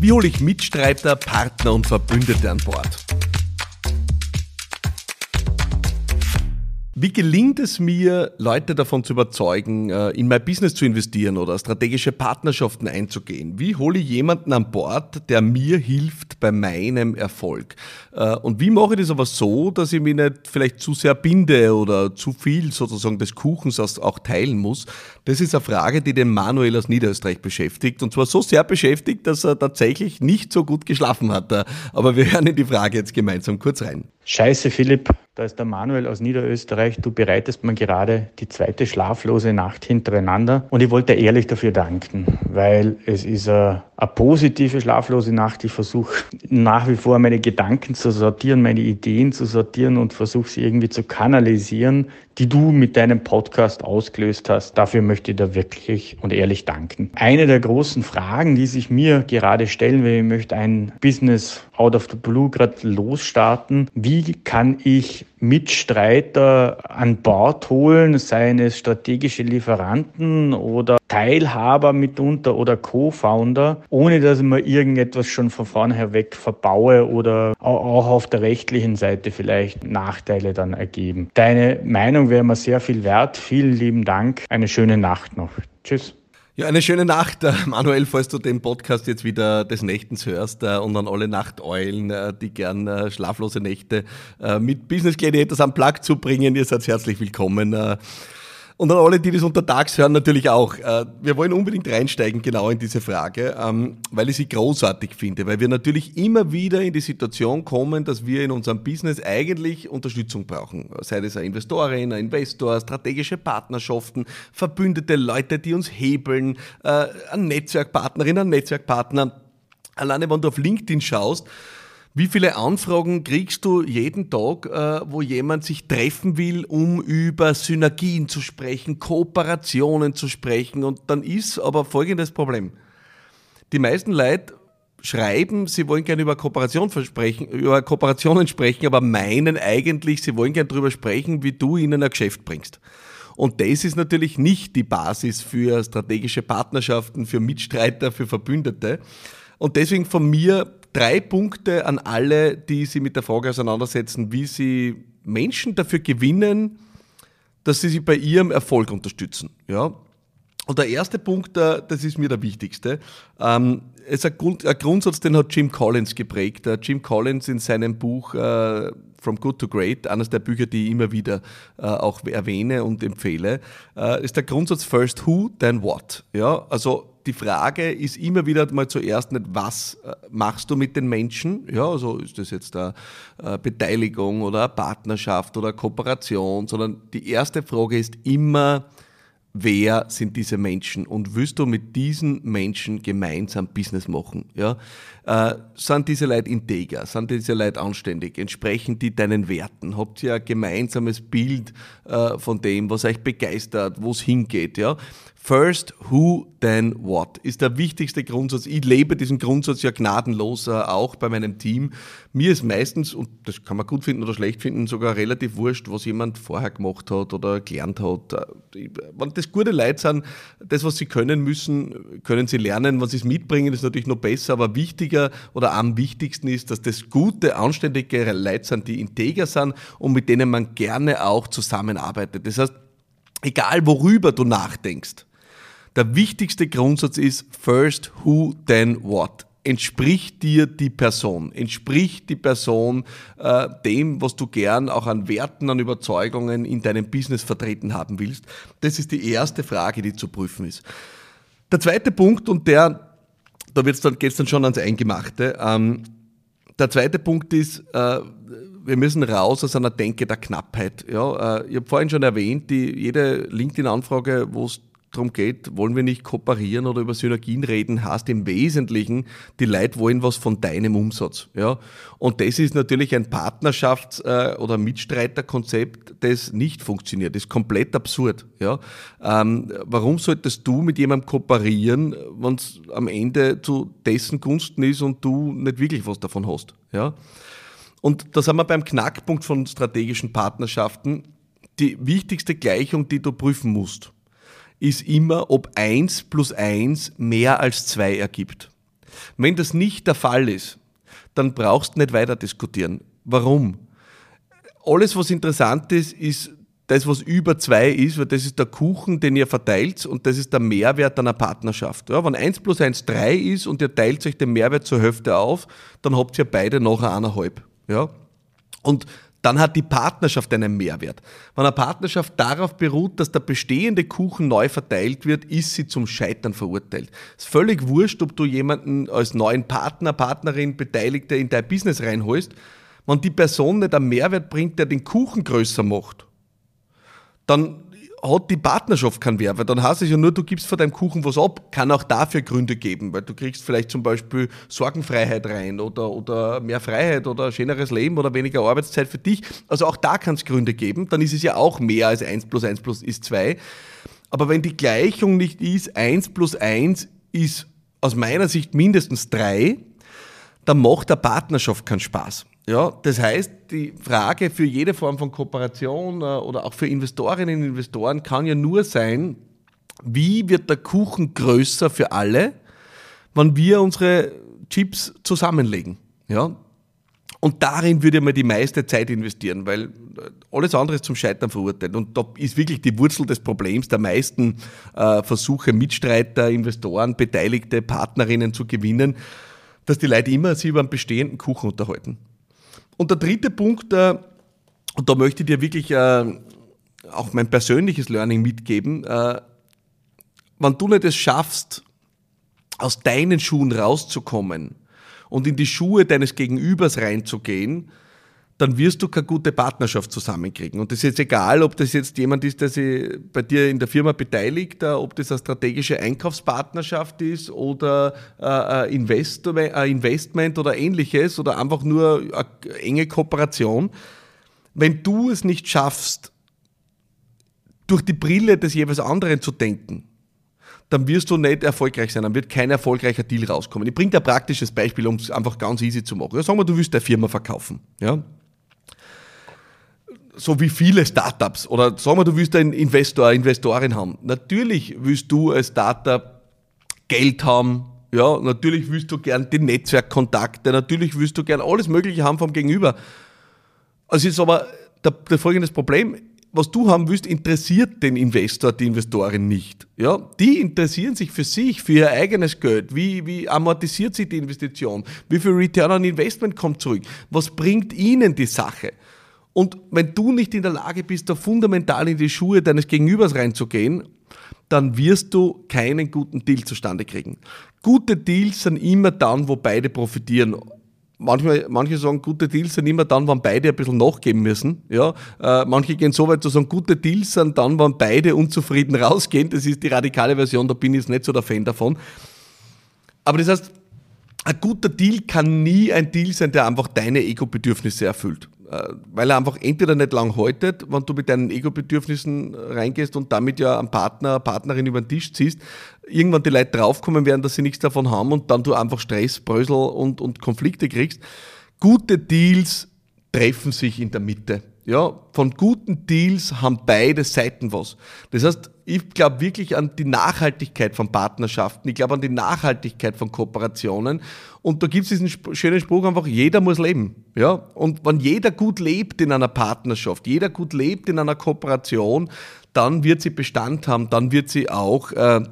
Wie hole ich Mitstreiter, Partner und Verbündete an Bord? Wie gelingt es mir, Leute davon zu überzeugen, äh, in mein Business zu investieren oder strategische Partnerschaften einzugehen? Wie hole ich jemanden an Bord, der mir hilft bei meinem Erfolg? Äh, und wie mache ich das aber so, dass ich mich nicht vielleicht zu sehr binde oder zu viel sozusagen des Kuchens auch teilen muss? Das ist eine Frage, die den Manuel aus Niederösterreich beschäftigt. Und zwar so sehr beschäftigt, dass er tatsächlich nicht so gut geschlafen hat. Aber wir hören in die Frage jetzt gemeinsam kurz rein. Scheiße, Philipp, da ist der Manuel aus Niederösterreich. Du bereitest mir gerade die zweite schlaflose Nacht hintereinander. Und ich wollte ehrlich dafür danken, weil es ist eine, positive schlaflose Nacht. Ich versuche nach wie vor meine Gedanken zu sortieren, meine Ideen zu sortieren und versuche sie irgendwie zu kanalisieren, die du mit deinem Podcast ausgelöst hast. Dafür möchte ich dir wirklich und ehrlich danken. Eine der großen Fragen, die sich mir gerade stellen, wenn ich möchte ein Business out of the blue gerade losstarten, wie kann ich Mitstreiter an Bord holen, seien es strategische Lieferanten oder Teilhaber mitunter oder Co-Founder, ohne dass mir irgendetwas schon von vornherein weg verbaue oder auch auf der rechtlichen Seite vielleicht Nachteile dann ergeben. Deine Meinung wäre mir sehr viel wert. Vielen lieben Dank. Eine schöne Nacht noch. Tschüss. Ja, eine schöne Nacht, äh, Manuel, falls du den Podcast jetzt wieder des Nächtens hörst äh, und an alle Nachteulen, äh, die gern schlaflose Nächte mit Business Gladiators am Plug zu bringen. Ihr seid herzlich willkommen. Und an alle, die das untertags hören, natürlich auch. Äh, wir wollen unbedingt reinsteigen genau in diese Frage, ähm, weil ich sie großartig finde, weil wir natürlich immer wieder in die Situation kommen, dass wir in unserem Business eigentlich Unterstützung brauchen. Sei es eine Investorin, ein Investor, strategische Partnerschaften, verbündete Leute, die uns hebeln, äh, ein Netzwerkpartnerin, ein Netzwerkpartner. Alleine wenn du auf LinkedIn schaust, wie viele Anfragen kriegst du jeden Tag, äh, wo jemand sich treffen will, um über Synergien zu sprechen, Kooperationen zu sprechen? Und dann ist aber folgendes Problem. Die meisten Leute schreiben, sie wollen gerne über Kooperation über Kooperationen sprechen, aber meinen eigentlich, sie wollen gerne darüber sprechen, wie du ihnen ein Geschäft bringst. Und das ist natürlich nicht die Basis für strategische Partnerschaften, für Mitstreiter, für Verbündete. Und deswegen von mir drei Punkte an alle, die sich mit der Frage auseinandersetzen, wie sie Menschen dafür gewinnen, dass sie sich bei ihrem Erfolg unterstützen. Ja? Und der erste Punkt, äh, das ist mir der wichtigste, ähm, ist ein, Grund, ein Grundsatz, den hat Jim Collins geprägt. Äh, Jim Collins in seinem Buch äh, From Good to Great, eines der Bücher, die ich immer wieder auch erwähne und empfehle, ist der Grundsatz First Who, then What. Ja, also die Frage ist immer wieder mal zuerst nicht, was äh, machst du mit den Menschen? Ja, also ist das jetzt eine äh, Beteiligung oder eine Partnerschaft oder eine Kooperation, sondern die erste Frage ist immer, wer sind diese Menschen und willst du mit diesen Menschen gemeinsam Business machen? Ja? Äh, sind diese Leute integer? Sind diese Leute anständig? Entsprechen die deinen Werten? Habt ihr ein gemeinsames Bild äh, von dem, was euch begeistert, wo es hingeht? Ja? First who, then what ist der wichtigste Grundsatz. Ich lebe diesen Grundsatz ja gnadenlos auch bei meinem Team. Mir ist meistens, und das kann man gut finden oder schlecht finden, sogar relativ wurscht, was jemand vorher gemacht hat oder gelernt hat. Wenn das gute Leute sind, das, was sie können müssen, können sie lernen. Wenn sie es mitbringen, ist natürlich noch besser, aber wichtiger oder am wichtigsten ist, dass das gute, anständige Leute sind, die integer sind und mit denen man gerne auch zusammenarbeitet. Das heißt, egal worüber du nachdenkst, der wichtigste Grundsatz ist first who, then what. Entspricht dir die Person? Entspricht die Person äh, dem, was du gern auch an Werten, an Überzeugungen in deinem Business vertreten haben willst? Das ist die erste Frage, die zu prüfen ist. Der zweite Punkt, und der, da wird's dann, geht's dann schon ans Eingemachte. Ähm, der zweite Punkt ist, äh, wir müssen raus aus einer Denke der Knappheit. Ja, äh, ich habe vorhin schon erwähnt, die, jede LinkedIn-Anfrage, wo es darum geht, wollen wir nicht kooperieren oder über Synergien reden, heißt im Wesentlichen, die Leute wollen was von deinem Umsatz. Ja? Und das ist natürlich ein Partnerschafts- äh, oder Mitstreiterkonzept, das nicht funktioniert. Das ist komplett absurd. Ja? Ähm, warum solltest du mit jemandem kooperieren, wenn es am Ende zu dessen Gunsten ist und du nicht wirklich was davon hast? Ja? Und da sind wir beim Knackpunkt von strategischen Partnerschaften. Die wichtigste Gleichung, die du prüfen musst ist immer, ob 1 plus 1 mehr als 2 ergibt. Wenn das nicht der Fall ist, dann brauchst du nicht weiter diskutieren. Warum? Alles, was interessant ist, ist das, was über zwei ist, weil das ist der Kuchen, den ihr verteilt und das ist der Mehrwert einer Partnerschaft. Ja, wenn eins plus eins drei ist und ihr teilt euch den Mehrwert zur Hälfte auf, dann habt ihr beide nachher eineinhalb. Ja? Und dann hat die Partnerschaft einen Mehrwert. Wenn eine Partnerschaft darauf beruht, dass der bestehende Kuchen neu verteilt wird, ist sie zum Scheitern verurteilt. Es ist völlig wurscht, ob du jemanden als neuen Partner, Partnerin, Beteiligte in dein Business reinholst. Wenn die Person nicht einen Mehrwert bringt, der den Kuchen größer macht, dann hat die Partnerschaft keinen Wert, weil dann heißt es ja nur, du gibst von deinem Kuchen was ab. Kann auch dafür Gründe geben, weil du kriegst vielleicht zum Beispiel Sorgenfreiheit rein oder, oder mehr Freiheit oder schöneres Leben oder weniger Arbeitszeit für dich. Also auch da kann es Gründe geben. Dann ist es ja auch mehr als 1 plus 1 plus ist 2. Aber wenn die Gleichung nicht ist, 1 plus 1 ist aus meiner Sicht mindestens 3, dann macht der Partnerschaft keinen Spaß. Ja, das heißt, die Frage für jede Form von Kooperation äh, oder auch für Investorinnen und Investoren kann ja nur sein, wie wird der Kuchen größer für alle, wenn wir unsere Chips zusammenlegen. Ja? Und darin würde mal die meiste Zeit investieren, weil äh, alles andere ist zum Scheitern verurteilt. Und da ist wirklich die Wurzel des Problems der meisten äh, Versuche, Mitstreiter, Investoren, Beteiligte, Partnerinnen zu gewinnen, dass die Leute immer sich über einen bestehenden Kuchen unterhalten. Und der dritte Punkt, äh, und da möchte ich dir wirklich äh, auch mein persönliches Learning mitgeben, äh, wenn du nicht es schaffst, aus deinen Schuhen rauszukommen und in die Schuhe deines Gegenübers reinzugehen, dann wirst du keine gute Partnerschaft zusammenkriegen. Und das ist jetzt egal, ob das jetzt jemand ist, der sich bei dir in der Firma beteiligt, äh, ob das eine strategische Einkaufspartnerschaft ist oder äh, ein Investment oder ähnliches oder einfach nur eine enge Kooperation. Wenn du es nicht schaffst, durch die Brille des jeweils anderen zu denken, dann wirst du nicht erfolgreich sein, dann wird kein erfolgreicher Deal rauskommen. Ich bringe dir ein praktisches Beispiel, um es einfach ganz easy zu machen. Ja, sagen wir, du willst eine Firma verkaufen. Ja? So wie viele Startups oder sagen wir, du willst einen Investor, Investorin haben. Natürlich willst du als Startup Geld haben, ja, natürlich willst du gern die Netzwerkkontakte, natürlich willst du gern alles Mögliche haben vom Gegenüber. Also ist aber der, der folgendes Problem. Was du haben willst, interessiert den Investor, die Investorin nicht. Ja, die interessieren sich für sich, für ihr eigenes Geld. Wie, wie amortisiert sich die Investition? Wie viel Return on Investment kommt zurück? Was bringt ihnen die Sache? Und wenn du nicht in der Lage bist, da fundamental in die Schuhe deines Gegenübers reinzugehen, dann wirst du keinen guten Deal zustande kriegen. Gute Deals sind immer dann, wo beide profitieren. Manchmal, manche sagen, gute Deals sind immer dann, wenn beide ein bisschen nachgeben müssen. Ja, äh, manche gehen so weit zu sagen, gute Deals sind dann, wenn beide unzufrieden rausgehen. Das ist die radikale Version, da bin ich jetzt nicht so der Fan davon. Aber das heißt, ein guter Deal kann nie ein Deal sein, der einfach deine Ego-Bedürfnisse erfüllt. Äh, weil er einfach entweder nicht lang haltet, wenn du mit deinen Ego-Bedürfnissen reingehst und damit ja einen Partner, Partnerin über den Tisch ziehst, irgendwann die Leute draufkommen werden, dass sie nichts davon haben und dann du einfach Stress, Brösel und, und Konflikte kriegst. Gute Deals treffen sich in der Mitte. Ja, von guten Deals haben beide Seiten was. Das heißt, ich glaube wirklich an die Nachhaltigkeit von Partnerschaften. Ich glaube an die Nachhaltigkeit von Kooperationen. Und da gibt es diesen schönen Spruch einfach, jeder muss leben. Ja, und wenn jeder gut lebt in einer Partnerschaft, jeder gut lebt in einer Kooperation, dann wird sie Bestand haben, dann wird sie auch äh,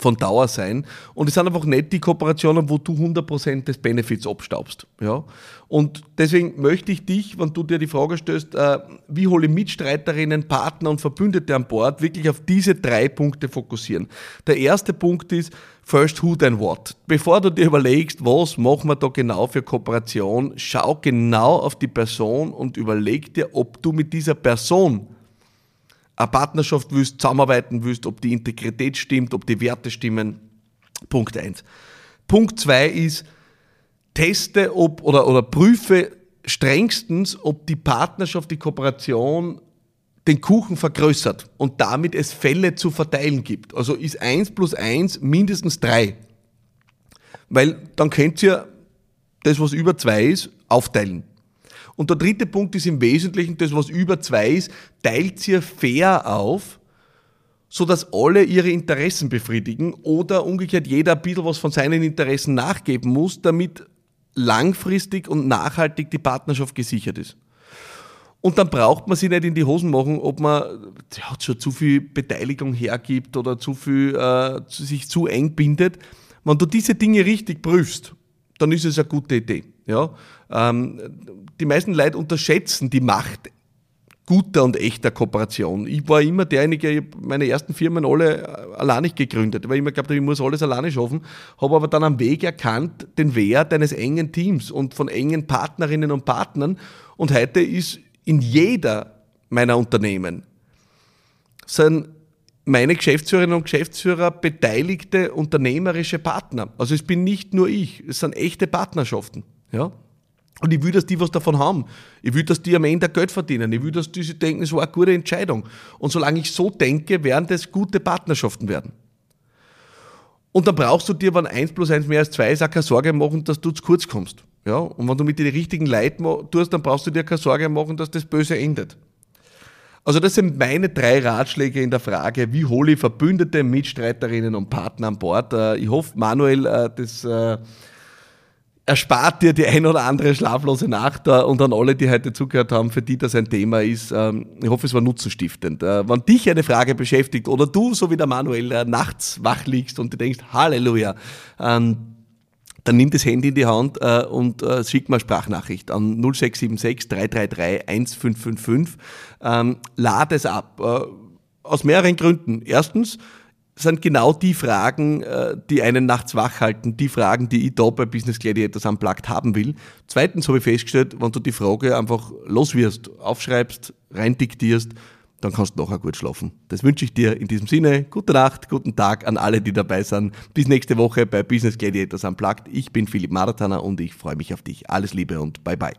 von Dauer sein. Und es sind einfach nicht die Kooperationen, wo du 100% des Benefits abstaubst. Ja? Und deswegen möchte ich dich, wenn du dir die Frage stellst, äh, wie hole ich Mitstreiterinnen, Partner und Verbündete an Bord, wirklich auf diese drei Punkte fokussieren. Der erste Punkt ist, first who then what. Bevor du dir überlegst, was machen wir da genau für Kooperation, schau genau auf die Person und überleg dir, ob du mit dieser Person eine Partnerschaft willst, zusammenarbeiten willst, ob die Integrität stimmt, ob die Werte stimmen. Punkt eins. Punkt zwei ist, teste ob, oder, oder prüfe strengstens, ob die Partnerschaft, die Kooperation den Kuchen vergrößert und damit es Fälle zu verteilen gibt. Also ist eins plus eins mindestens drei. Weil dann könnt ihr das, was über zwei ist, aufteilen. Und der dritte Punkt ist im Wesentlichen das, was über zwei ist, teilt ihr fair auf sodass alle ihre Interessen befriedigen oder umgekehrt jeder ein bisschen was von seinen Interessen nachgeben muss, damit langfristig und nachhaltig die Partnerschaft gesichert ist. Und dann braucht man sich nicht in die Hosen machen, ob man ja, schon zu viel Beteiligung hergibt oder zu viel äh, sich zu eng bindet. Wenn du diese Dinge richtig prüfst, dann ist es eine gute Idee. Ja? Ähm, die meisten Leute unterschätzen die Macht guter und echter Kooperation. Ich war immer derjenige, meine ersten Firmen alle äh, alleine gegründet, weil ich immer geglaubt ich muss alles alleine schaffen, habe aber dann am Weg erkannt, den Wert eines engen Teams und von engen Partnerinnen und Partnern. Und heute ist in jeder meiner Unternehmen sind meine Geschäftsführerinnen und Geschäftsführer beteiligte unternehmerische Partner. Also es bin nicht nur ich, es sind echte Partnerschaften. Ja? Und ich will, dass die was davon haben. Ich will, dass die am Ende Geld verdienen. Ich will, dass die sich denken, es war eine gute Entscheidung. Und solange ich so denke, werden das gute Partnerschaften werden. Und dann brauchst du dir, wenn eins plus eins mehr als zwei ist, auch keine Sorge machen, dass du zu kurz kommst. Ja? Und wenn du mit den richtigen Leuten tust, dann brauchst du dir keine Sorge machen, dass das böse endet. Also das sind meine drei Ratschläge in der Frage, wie hole ich Verbündete, Mitstreiterinnen und Partner an Bord. Äh, ich hoffe, Manuel, äh, das äh, erspart dir die ein oder andere schlaflose Nacht und an alle, die heute zugehört haben, für die das ein Thema ist. Ähm, ich hoffe, es war nutzenstiftend. Wenn dich eine Frage beschäftigt oder du, so wie der Manuel, nachts wach liegst und du denkst, Halleluja, ähm, dann nimm das Handy in die Hand äh, und äh, schick mal Sprachnachricht an 0676 333 1555. Ähm, lad es ab. Äh, aus mehreren Gründen. Erstens sind genau die Fragen, äh, die einen nachts wach halten, die Fragen, die ich da bei Business Gladiators Unplugged haben will. Zweitens habe ich festgestellt, wenn du die Frage einfach loswirst, aufschreibst, reindiktierst, dann kannst du nachher gut schlafen. Das wünsche ich dir in diesem Sinne. Gute Nacht, guten Tag an alle, die dabei sind. Bis nächste Woche bei Business Gladiators Unplugged. Ich bin Philipp Maratana und ich freue mich auf dich. Alles Liebe und bye bye.